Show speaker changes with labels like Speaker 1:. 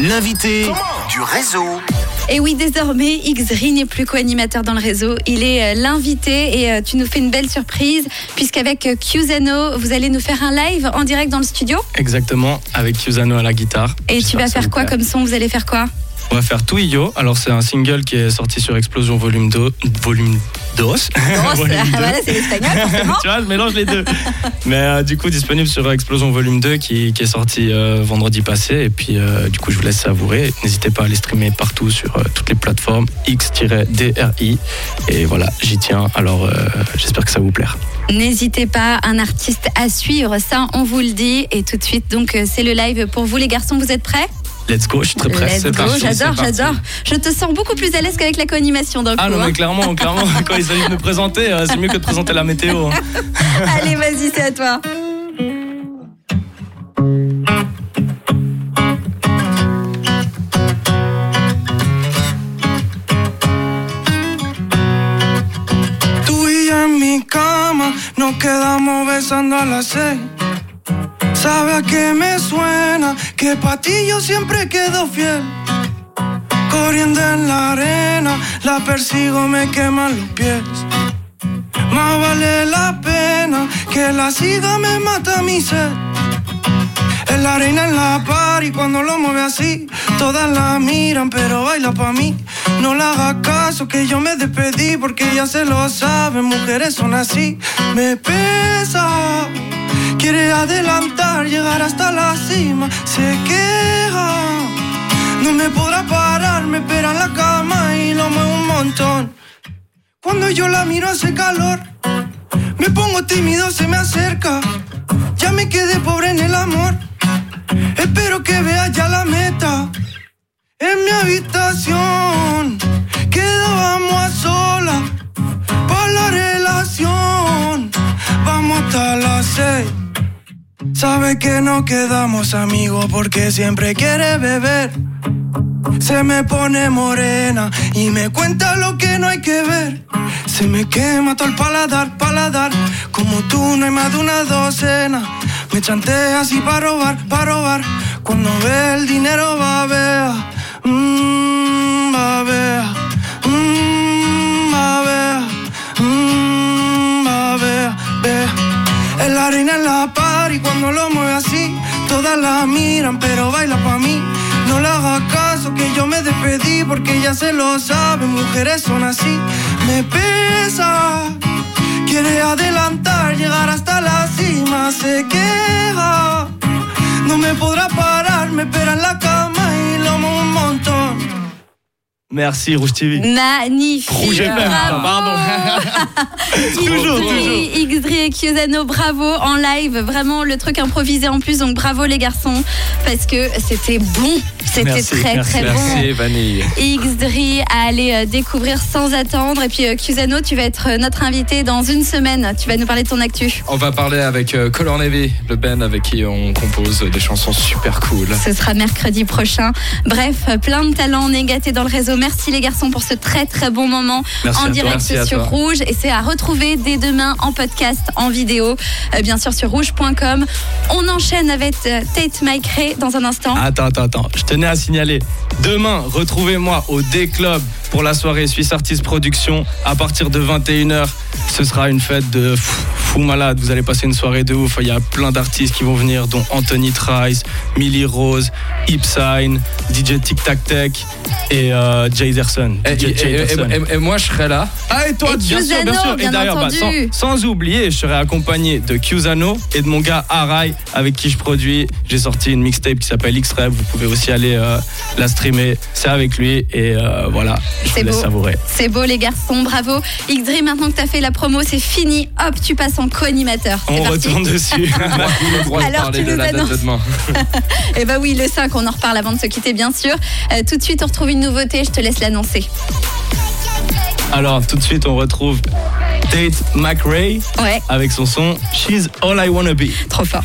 Speaker 1: L'invité du réseau.
Speaker 2: Et oui, désormais, Xri n'est plus co-animateur dans le réseau. Il est euh, l'invité et euh, tu nous fais une belle surprise puisqu'avec euh, Qzano, vous allez nous faire un live en direct dans le studio.
Speaker 3: Exactement, avec Qzano à la guitare.
Speaker 2: Et tu vas faire quoi
Speaker 3: plaît.
Speaker 2: comme son? Vous allez faire quoi?
Speaker 3: On va faire Tout Yo. Alors, c'est un single qui est sorti sur Explosion Volume 2. Volume 2.
Speaker 2: Grosse.
Speaker 3: Volume 2.
Speaker 2: voilà, c'est l'espagnol, forcément.
Speaker 3: tu vois, je mélange les deux. Mais euh, du coup, disponible sur Explosion Volume 2 qui, qui est sorti euh, vendredi passé. Et puis, euh, du coup, je vous laisse savourer. N'hésitez pas à les streamer partout sur toutes les plateformes X-DRI. Et voilà, j'y tiens. Alors, j'espère que ça vous plaira.
Speaker 2: N'hésitez pas, un artiste à suivre, ça on vous le dit. Et tout de suite, donc c'est le live pour vous les garçons, vous êtes prêts?
Speaker 3: Let's go, je suis très prêt.
Speaker 2: J'adore, j'adore. Je te sens beaucoup plus à l'aise qu'avec la co-animation d'un coup.
Speaker 3: Ah non,
Speaker 2: hein.
Speaker 3: mais clairement, clairement, quand il s'agit de me présenter, euh, c'est mieux que de présenter la météo. hein.
Speaker 2: Allez, vas-y, c'est à toi.
Speaker 4: Tú y yo en mi cama nos quedamos besando a las seis. Sabe a qué me suena que pa' ti yo siempre quedo fiel. Corriendo en la arena, la persigo, me queman los pies. Más vale la pena que la siga, me mata mi sed. Es la reina en la par y cuando lo mueve así, todas la miran, pero baila pa' mí. No le hagas caso que yo me despedí porque ya se lo saben, mujeres son así. Me pesa, quiere adelantar, llegar hasta la cima, se queja. No me podrá parar, me espera en la cama y lo mueve un montón. Cuando yo la miro hace calor, me pongo tímido, se me acerca. Ya me quedé pobre en el amor. Espero que veas ya la meta. En mi habitación Sabe que no quedamos amigos porque siempre quiere beber. Se me pone morena y me cuenta lo que no hay que ver. Se me quema todo el paladar, paladar. Como tú no hay más de una docena. Me chantea así para robar, para robar. Cuando ve el dinero va Es la reina en la par y cuando lo mueve así, todas la miran, pero baila pa' mí. No le hagas caso que yo me despedí porque ya se lo saben, mujeres son así. Me pesa, quiere adelantar, llegar hasta la cima, se queja.
Speaker 3: Merci, Rouge TV.
Speaker 2: Magnifique.
Speaker 3: Rouge FM,
Speaker 2: bravo.
Speaker 3: pardon. toujours, toujours.
Speaker 2: Xdri, Xdri et Qzano, bravo en live. Vraiment le truc improvisé en plus. Donc bravo les garçons. Parce que c'était bon. C'était
Speaker 3: Merci,
Speaker 2: très
Speaker 3: merci,
Speaker 2: très
Speaker 3: merci,
Speaker 2: bon.
Speaker 3: Vanille.
Speaker 2: Xdri à aller euh, découvrir sans attendre. Et puis euh, Qzano, tu vas être euh, notre invité dans une semaine. Tu vas nous parler de ton actu.
Speaker 5: On va parler avec euh, Color Navy, le band avec qui on compose des chansons super cool.
Speaker 2: Ce sera mercredi prochain. Bref, euh, plein de talents négatés dans le réseau. Merci les garçons pour ce très très bon moment
Speaker 3: Merci
Speaker 2: en direct sur. Rouge. Et c'est à retrouver dès demain en podcast, en vidéo, euh, bien sûr sur rouge.com. On enchaîne avec euh, Tate Mike Ray dans un instant.
Speaker 3: Attends, attends, attends. Je tenais à signaler. Demain, retrouvez-moi au D-Club pour la soirée Suisse Artist Production à partir de 21h. Ce sera une fête de fou, fou malade. Vous allez passer une soirée de ouf. Il y a plein d'artistes qui vont venir, dont Anthony Trice, Millie Rose, Ipsign, DJ Tic Tac Tech et euh, Jay Ederson.
Speaker 5: Et,
Speaker 3: DJ
Speaker 5: et-
Speaker 3: Jay
Speaker 5: et-
Speaker 3: Ederson.
Speaker 5: et- et moi, je serai là.
Speaker 3: Ah et toi,
Speaker 2: Et
Speaker 3: bien sûr, bien sûr.
Speaker 2: bien
Speaker 3: et d'ailleurs, bah, sans, oublier, je serai accompagné de Qzano et de mon gars Arai, avec qui je produis. J'ai sorti une mixtape qui s'appelle X-Rev. Vous pouvez aussi aller euh, la streamer. C'est avec lui. Et euh, voilà,
Speaker 2: C'est beau.
Speaker 3: savourer.
Speaker 2: C'est beau les garçons, bravo. Xdri, maintenant que tu as fait la promo, c'est fini. Hop, tu passes en co-animateur.
Speaker 3: On
Speaker 2: parti.
Speaker 3: retourne dessus.
Speaker 2: Alors, tu nous annonces. Eh ben oui, le 5, on en reparle avant de se quitter, bien sûr. Euh, tout de suite, on retrouve une nouveauté, je te laisse l'annoncer.
Speaker 3: Alors, tout de suite, on retrouve Tate McRae
Speaker 2: Ouais,
Speaker 3: avec son son She's All I Wanna Be.
Speaker 2: trop fort.